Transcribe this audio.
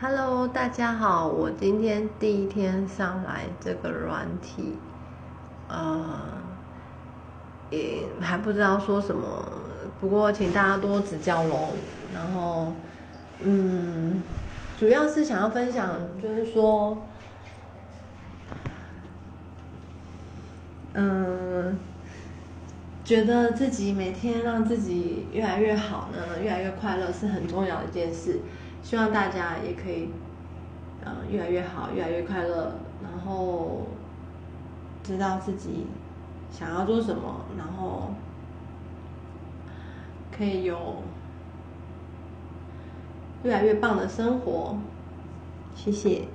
Hello，大家好，我今天第一天上来这个软体，呃，也还不知道说什么，不过请大家多指教喽。然后，嗯，主要是想要分享，就是说，嗯，觉得自己每天让自己越来越好呢，越来越快乐是很重要的一件事。希望大家也可以，呃，越来越好，越来越快乐，然后知道自己想要做什么，然后可以有越来越棒的生活。谢谢。